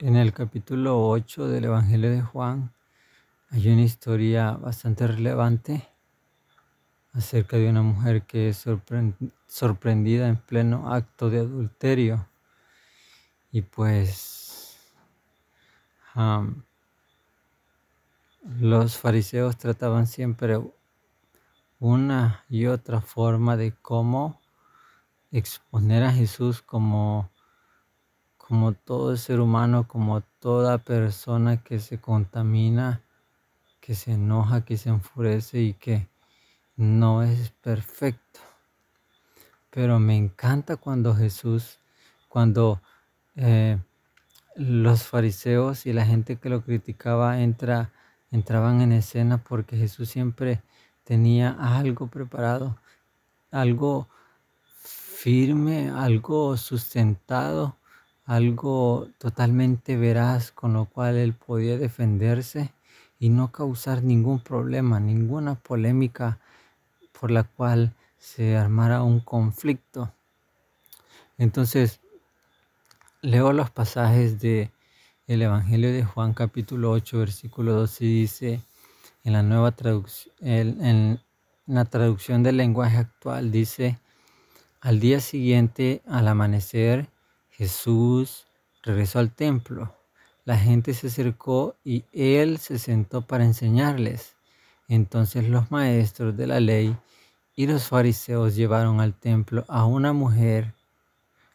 En el capítulo 8 del Evangelio de Juan hay una historia bastante relevante acerca de una mujer que es sorprendida en pleno acto de adulterio. Y pues los fariseos trataban siempre una y otra forma de cómo exponer a Jesús como como todo ser humano, como toda persona que se contamina, que se enoja, que se enfurece y que no es perfecto. Pero me encanta cuando Jesús, cuando eh, los fariseos y la gente que lo criticaba entra, entraban en escena porque Jesús siempre tenía algo preparado, algo firme, algo sustentado algo totalmente veraz con lo cual él podía defenderse y no causar ningún problema, ninguna polémica por la cual se armara un conflicto. Entonces, leo los pasajes de el Evangelio de Juan capítulo 8 versículo 12 y dice en la nueva traducción en la traducción del lenguaje actual dice al día siguiente al amanecer Jesús regresó al templo. La gente se acercó y él se sentó para enseñarles. Entonces los maestros de la ley y los fariseos llevaron al templo a una mujer.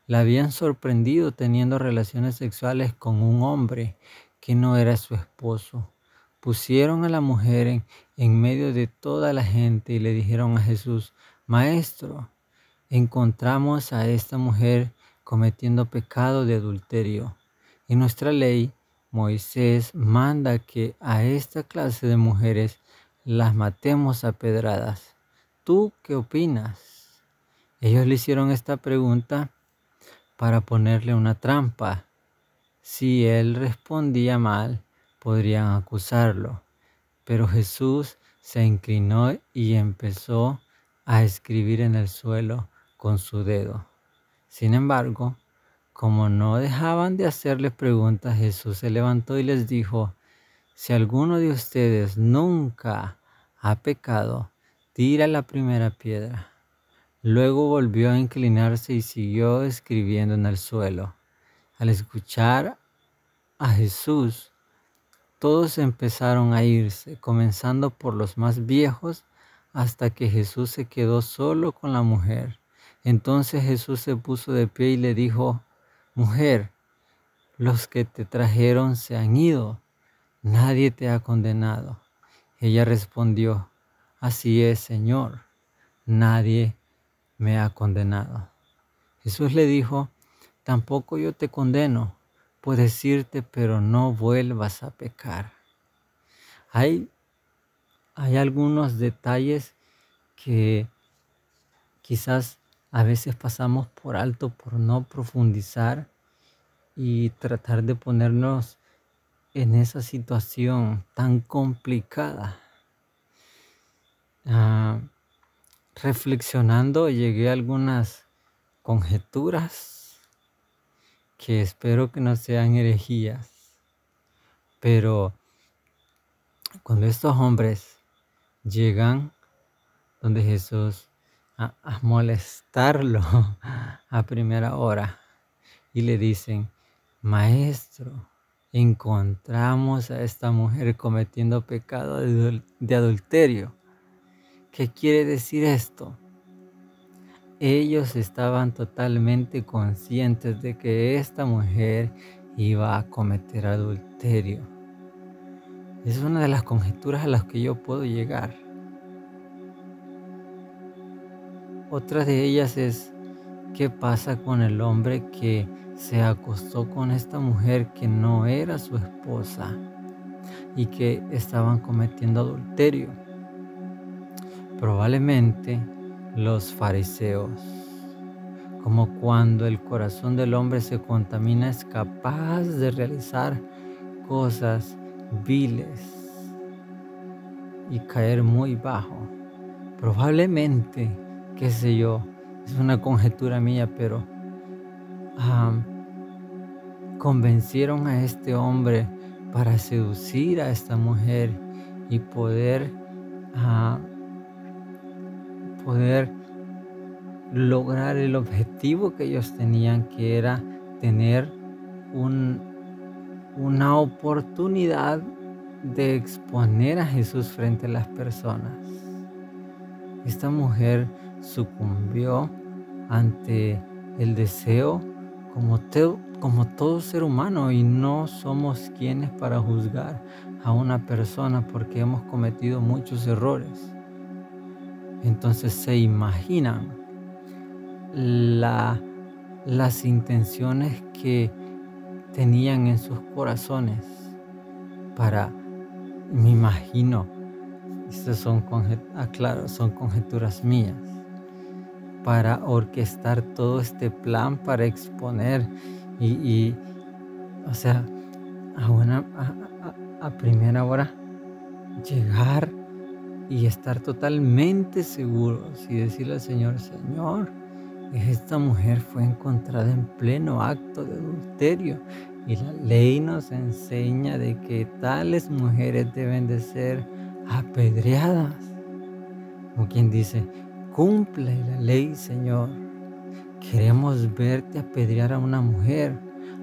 La habían sorprendido teniendo relaciones sexuales con un hombre que no era su esposo. Pusieron a la mujer en, medio de toda la gente y le dijeron a Jesús, Maestro, encontramos a esta mujer cometiendo pecado de adulterio. En nuestra ley, Moisés manda que a esta clase de mujeres las matemos a pedradas. ¿Tú qué opinas? Ellos le hicieron esta pregunta para ponerle una trampa. Si él respondía mal, podrían acusarlo. Pero Jesús se inclinó y empezó a escribir en el suelo con su dedo. Sin embargo, como no dejaban de hacerle preguntas, Jesús se levantó y les dijo, si alguno de ustedes nunca ha pecado, tira la primera piedra. Luego volvió a inclinarse y siguió escribiendo en el suelo. Al escuchar a Jesús, todos empezaron a irse, comenzando por los más viejos, hasta que Jesús se quedó solo con la mujer. Entonces Jesús se puso de pie y le dijo, mujer, los que te trajeron se han ido, nadie te ha condenado. Ella respondió, así es, Señor, nadie me ha condenado. Jesús le dijo, tampoco yo te condeno, puedes irte, pero no vuelvas a pecar. Hay, hay algunos detalles que quizás a veces pasamos por alto por no profundizar y tratar de ponernos en esa situación tan complicada. Ah, reflexionando llegué a algunas conjeturas que espero que no sean herejías, pero cuando estos hombres llegan donde Jesús a, molestarlo a primera hora y le dicen, maestro, encontramos a esta mujer cometiendo pecado de, adulterio. ¿Qué quiere decir esto? Ellos estaban totalmente conscientes de que esta mujer iba a cometer adulterio. Es una de las conjeturas a las que yo puedo llegar. Otra de ellas es qué pasa con el hombre que se acostó con esta mujer que no era su esposa y que estaban cometiendo adulterio. Probablemente los fariseos, como cuando el corazón del hombre se contamina, es capaz de realizar cosas viles y caer muy bajo. Probablemente qué sé yo, es una conjetura mía, pero convencieron a este hombre para seducir a esta mujer y poder, poder lograr el objetivo que ellos tenían, que era tener un, una oportunidad de exponer a Jesús frente a las personas. Esta mujer sucumbió ante el deseo como, como todo ser humano y no somos quienes para juzgar a una persona porque hemos cometido muchos errores. Entonces se imaginan la, las intenciones que tenían en sus corazones para, me imagino, estas son, ah, son conjeturas mías, para orquestar todo este plan para exponer y, o sea, a, una, primera hora llegar y estar totalmente seguros y decirle al Señor, Señor, esta mujer fue encontrada en pleno acto de adulterio y la ley nos enseña de que tales mujeres deben de ser apedreadas. Como quien dice, cumple la ley, Señor. Queremos verte apedrear a una mujer,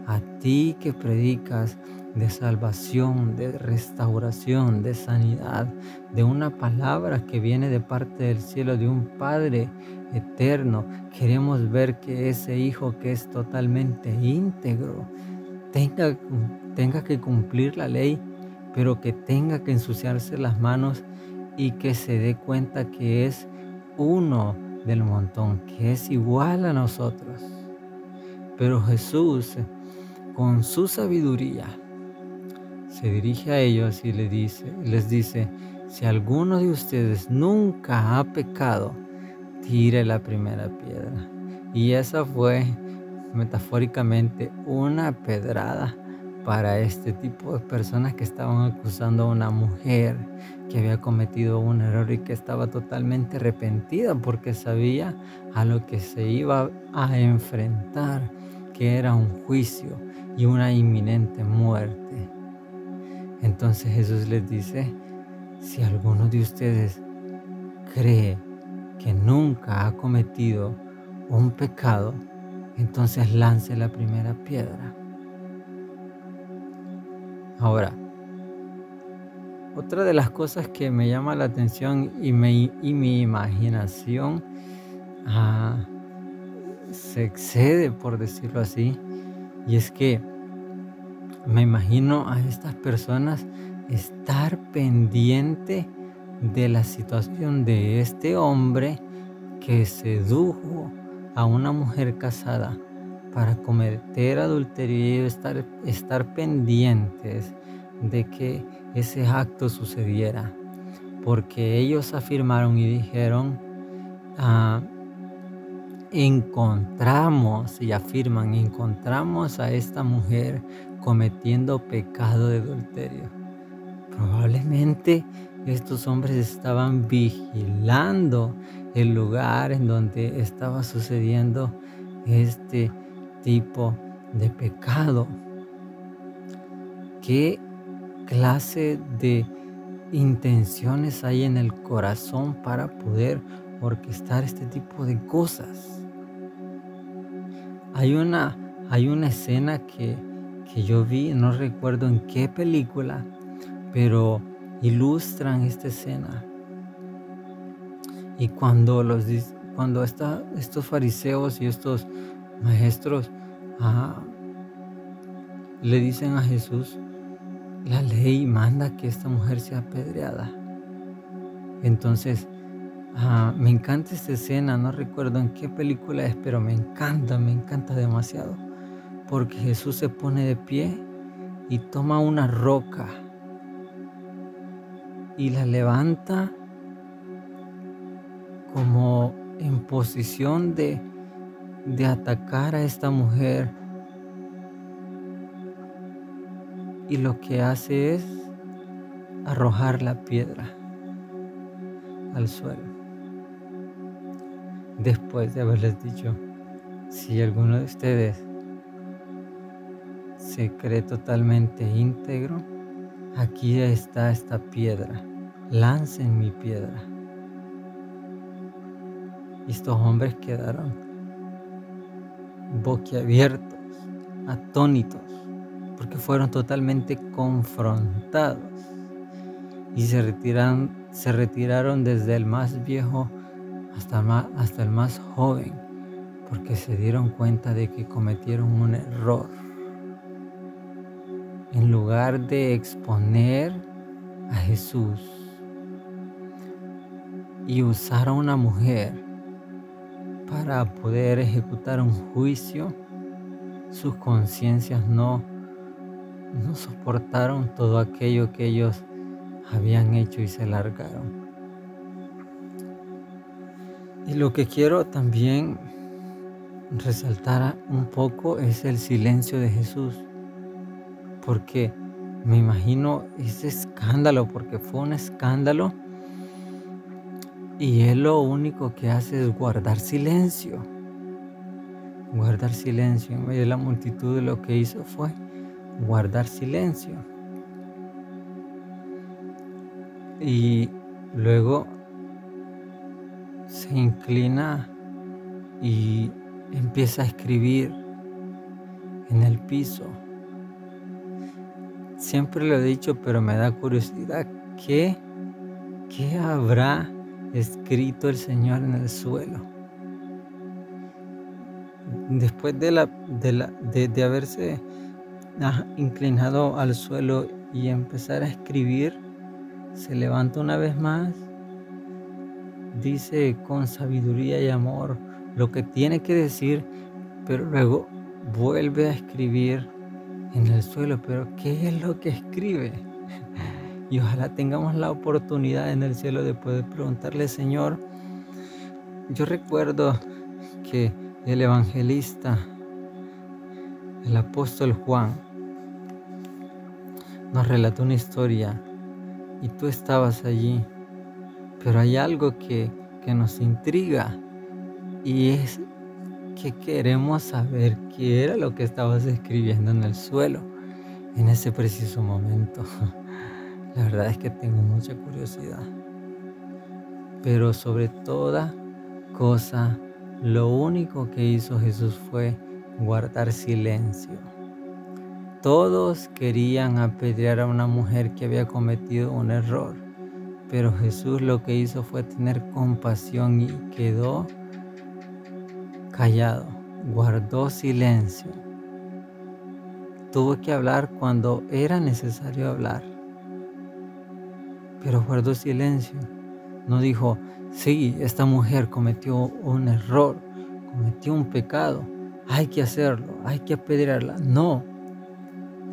a ti que predicas de salvación, de restauración, de sanidad, de una palabra que viene de parte del cielo, de un Padre eterno. Queremos ver que ese Hijo que es totalmente íntegro tenga, tenga que cumplir la ley pero que tenga que ensuciarse las manos y que se dé cuenta que es uno del montón, que es igual a nosotros. Pero Jesús, con su sabiduría, se dirige a ellos y les dice, les dice, si alguno de ustedes nunca ha pecado, tire la primera piedra. Y esa fue metafóricamente una pedrada para este tipo de personas que estaban acusando a una mujer que había cometido un error y que estaba totalmente arrepentida porque sabía a lo que se iba a enfrentar, que era un juicio y una inminente muerte. Entonces Jesús les dice, si alguno de ustedes cree que nunca ha cometido un pecado, entonces lance la primera piedra. Ahora, otra de las cosas que me llama la atención y, mi imaginación ah, se excede, por decirlo así, y es que me imagino a estas personas estar pendiente de la situación de este hombre que sedujo a una mujer casada para cometer adulterio y estar, estar pendientes de que ese acto sucediera. Porque ellos afirmaron y dijeron, ah, encontramos, y afirman, encontramos a esta mujer cometiendo pecado de adulterio. Probablemente estos hombres estaban vigilando el lugar en donde estaba sucediendo este tipo de pecado. ¿Qué clase de intenciones hay en el corazón para poder orquestar este tipo de cosas? Hay una, hay una escena que, que yo vi, no recuerdo en qué película, pero ilustran esta escena. Y cuando, los, cuando estos fariseos y estos maestros le dicen a Jesús, la ley manda que esta mujer sea apedreada. Entonces, me encanta esta escena, no recuerdo en qué película es, pero me encanta, me encanta demasiado. Porque Jesús se pone de pie y toma una roca y la levanta como en posición de de atacar a esta mujer y lo que hace es arrojar la piedra al suelo. Después de haberles dicho, si alguno de ustedes se cree totalmente íntegro, aquí está esta piedra, lancen mi piedra. Y estos hombres quedaron boquiabiertos, atónitos, porque fueron totalmente confrontados y se retiraron, se retiraron desde el más viejo hasta, hasta el más joven, porque se dieron cuenta de que cometieron un error. En lugar de exponer a Jesús y usar a una mujer para poder ejecutar un juicio, sus conciencias no, no soportaron todo aquello que ellos habían hecho y se largaron. Y lo que quiero también resaltar un poco es el silencio de Jesús, porque me imagino ese escándalo, porque fue un escándalo, y él lo único que hace es guardar silencio, guardar silencio en medio de la multitud de lo que hizo fue guardar silencio. Y luego se inclina y empieza a escribir en el piso. Siempre lo he dicho, pero me da curiosidad, ¿qué, qué habrá escrito el Señor en el suelo? Después de, la, de, la, de haberse inclinado al suelo y empezar a escribir, se levanta una vez más, dice con sabiduría y amor lo que tiene que decir, pero luego vuelve a escribir en el suelo, pero ¿qué es lo que escribe? Y ojalá tengamos la oportunidad en el cielo de poder preguntarle, Señor, yo recuerdo que el evangelista, el apóstol Juan, nos relató una historia y tú estabas allí, pero hay algo que, que nos intriga y es que queremos saber qué era lo que estabas escribiendo en el suelo en ese preciso momento. La verdad es que tengo mucha curiosidad. Pero sobre toda cosa, lo único que hizo Jesús fue guardar silencio. Todos querían apedrear a una mujer que había cometido un error, pero Jesús lo que hizo fue tener compasión y quedó callado, guardó silencio. Tuvo que hablar cuando era necesario hablar, pero guardó silencio. No dijo, sí, esta mujer cometió un error, cometió un pecado, hay que hacerlo, hay que apedrearla. No,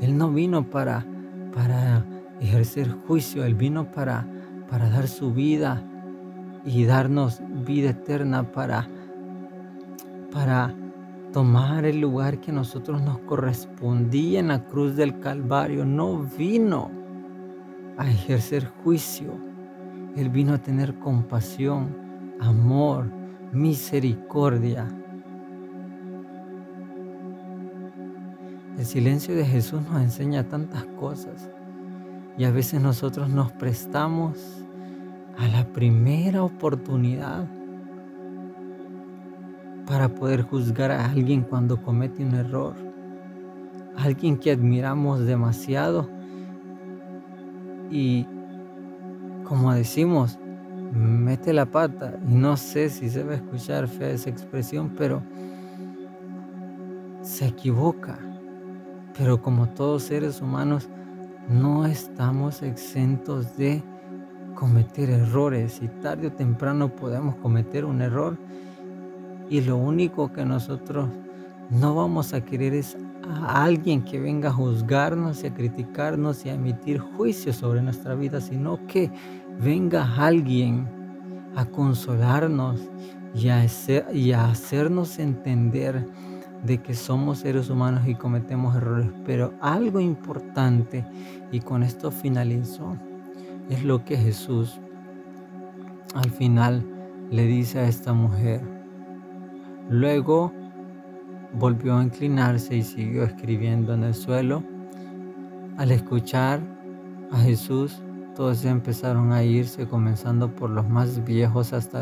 él no vino para, para ejercer juicio, él vino para, para dar su vida y darnos vida eterna para para tomar el lugar que a nosotros nos correspondía en la cruz del Calvario. No vino a ejercer juicio. Él vino a tener compasión, amor, misericordia. El silencio de Jesús nos enseña tantas cosas y a veces nosotros nos prestamos a la primera oportunidad para poder juzgar a alguien cuando comete un error. Alguien que admiramos demasiado y como decimos, mete la pata y no sé si se va a escuchar fea esa expresión, pero se equivoca. Pero como todos seres humanos, no estamos exentos de cometer errores y tarde o temprano podemos cometer un error. Y lo único que nosotros no vamos a querer es a alguien que venga a juzgarnos y a criticarnos y a emitir juicios sobre nuestra vida, sino que venga alguien a consolarnos y a, y a hacernos entender de que somos seres humanos y cometemos errores. Pero algo importante, y con esto finalizo, es lo que Jesús al final le dice a esta mujer Luego volvió a inclinarse y siguió escribiendo en el suelo. Al escuchar a Jesús, todos empezaron a irse, comenzando por los más viejos hasta,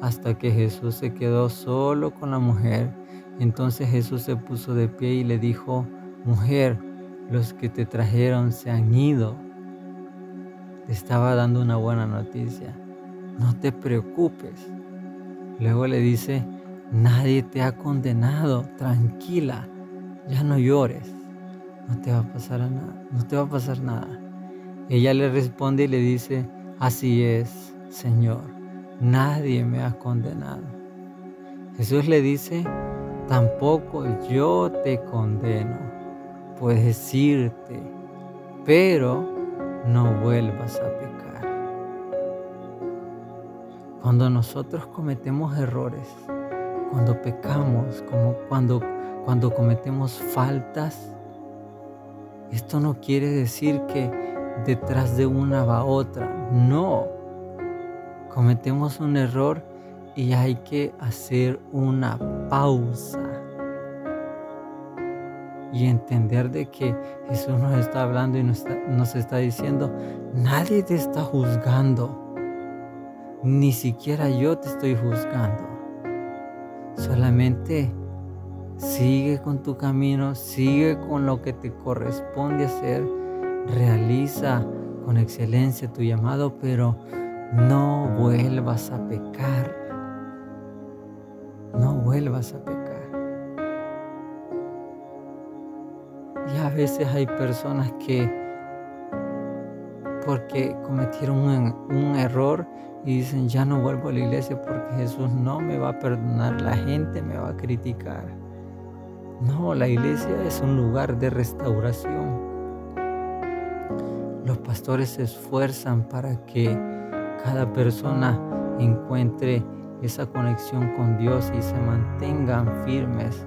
hasta que Jesús se quedó solo con la mujer. Entonces Jesús se puso de pie y le dijo, mujer, los que te trajeron se han ido. Te estaba dando una buena noticia. No te preocupes. Luego le dice, nadie te ha condenado. Tranquila, ya no llores. No te va a pasar nada. No te va a pasar nada. Ella le responde y le dice, así es, Señor, nadie me ha condenado. Jesús le dice, tampoco yo te condeno. Puedes irte, pero no vuelvas a pecar. Cuando nosotros cometemos errores, cuando pecamos, como cuando, cuando cometemos faltas, esto no quiere decir que detrás de una va otra. No. Cometemos un error y hay que hacer una pausa. Y entender de que Jesús nos está hablando y nos está, nos está diciendo, nadie te está juzgando. Ni siquiera yo te estoy juzgando. Solamente sigue con tu camino, sigue con lo que te corresponde hacer realiza con excelencia tu llamado, pero no vuelvas a pecar. No vuelvas a pecar. Y a veces hay personas que porque cometieron un, error y dicen ya no vuelvo a la iglesia porque Jesús no me va a perdonar, la gente me va a criticar. No, la iglesia es un lugar de restauración. Los pastores se esfuerzan para que cada persona encuentre esa conexión con Dios y se mantengan firmes.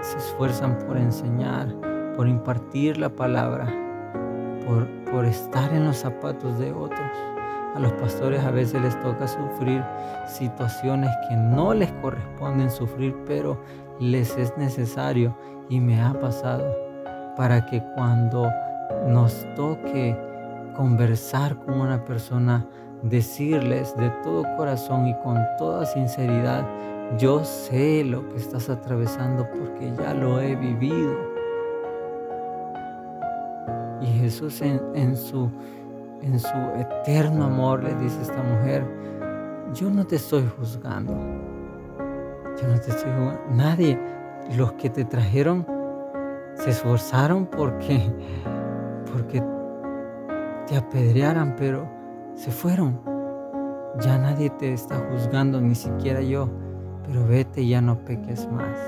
Se esfuerzan por enseñar, por impartir la palabra, por, por estar en los zapatos de otros. A los pastores a veces les toca sufrir situaciones que no les corresponden sufrir, pero les es necesario y me ha pasado para que cuando nos toque conversar con una persona, decirles de todo corazón y con toda sinceridad, yo sé lo que estás atravesando porque ya lo he vivido. Y Jesús en, su, en su eterno amor le dice a esta mujer, yo no te estoy juzgando. Yo no te estoy juzgando. Nadie, los que te trajeron, se esforzaron porque porque te apedrearan, pero se fueron. Ya nadie te está juzgando, ni siquiera yo, pero vete y ya no peques más.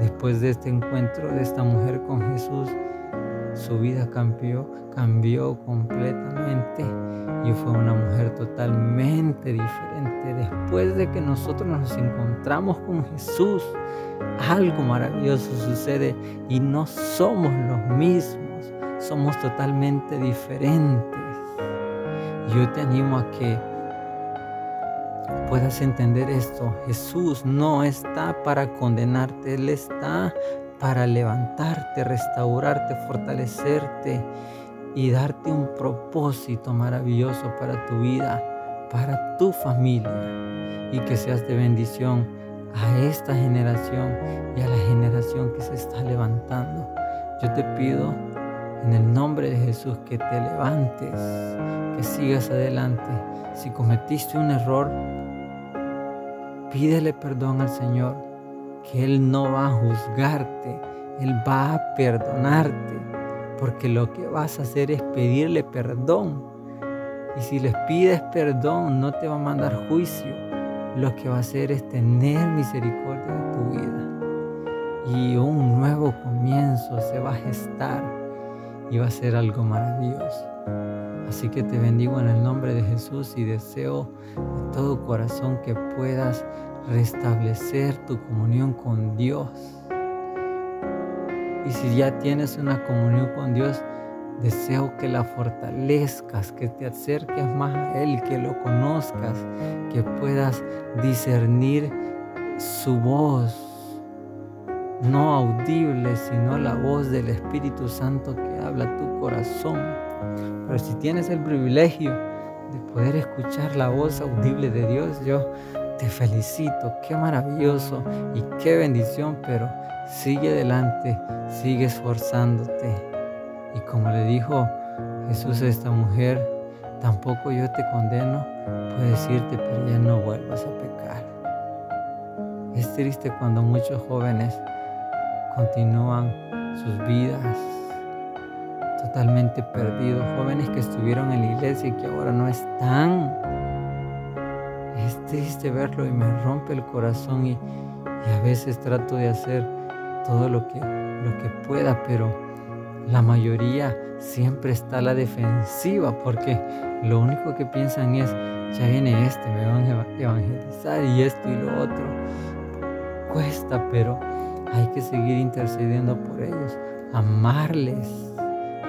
Después de este encuentro de esta mujer con Jesús, su vida cambió, cambió completamente y fue una mujer totalmente diferente. Después de que nosotros nos encontramos con Jesús, algo maravilloso sucede y no somos los mismos somos totalmente diferentes. Yo te animo a que puedas entender esto. Jesús no está para condenarte, Él está para levantarte, restaurarte, fortalecerte y darte un propósito maravilloso para tu vida, para tu familia y que seas de bendición a esta generación y a la generación que se está levantando. Yo te pido en el nombre de Jesús que te levantes, que sigas adelante. Si cometiste un error, pídele perdón al Señor, que Él no va a juzgarte, Él va a perdonarte, porque lo que vas a hacer es pedirle perdón. Y si les pides perdón, no te va a mandar juicio. Lo que va a hacer es tener misericordia de tu vida. Y un nuevo comienzo se va a gestar y va a ser algo maravilloso. Así que te bendigo en el nombre de Jesús y deseo de todo corazón que puedas restablecer tu comunión con Dios. Y si ya tienes una comunión con Dios, deseo que la fortalezcas, que te acerques más a Él, que lo conozcas, que puedas discernir su voz no audible, sino la voz del Espíritu Santo que habla tu corazón. Pero si tienes el privilegio de poder escuchar la voz audible de Dios, yo te felicito, qué maravilloso y qué bendición, pero sigue adelante, sigue esforzándote. Y como le dijo Jesús a esta mujer, tampoco yo te condeno, puedo decirte, pero ya no vuelvas a pecar. Es triste cuando muchos jóvenes continúan sus vidas totalmente perdidos, jóvenes que estuvieron en la iglesia y que ahora no están. Es triste verlo y me rompe el corazón y, a veces trato de hacer todo lo que, lo que pueda, pero la mayoría siempre está a la defensiva porque lo único que piensan es, ya viene este, me van a evangelizar y esto y lo otro. Cuesta, pero hay que seguir intercediendo por ellos, amarles.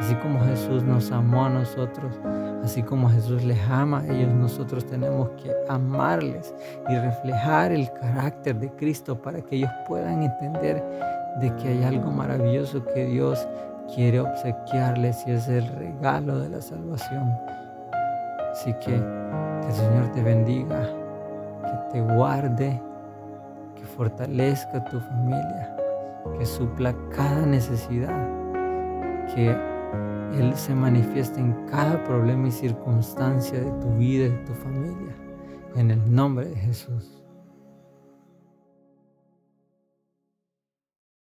Así como Jesús nos amó a nosotros, así como Jesús les ama a ellos, nosotros tenemos que amarles y reflejar el carácter de Cristo para que ellos puedan entender de que hay algo maravilloso que Dios quiere obsequiarles y es el regalo de la salvación. Así que que el Señor te bendiga, que te guarde fortalezca tu familia, que supla cada necesidad, que Él se manifieste en cada problema y circunstancia de tu vida y de tu familia. En el nombre de Jesús.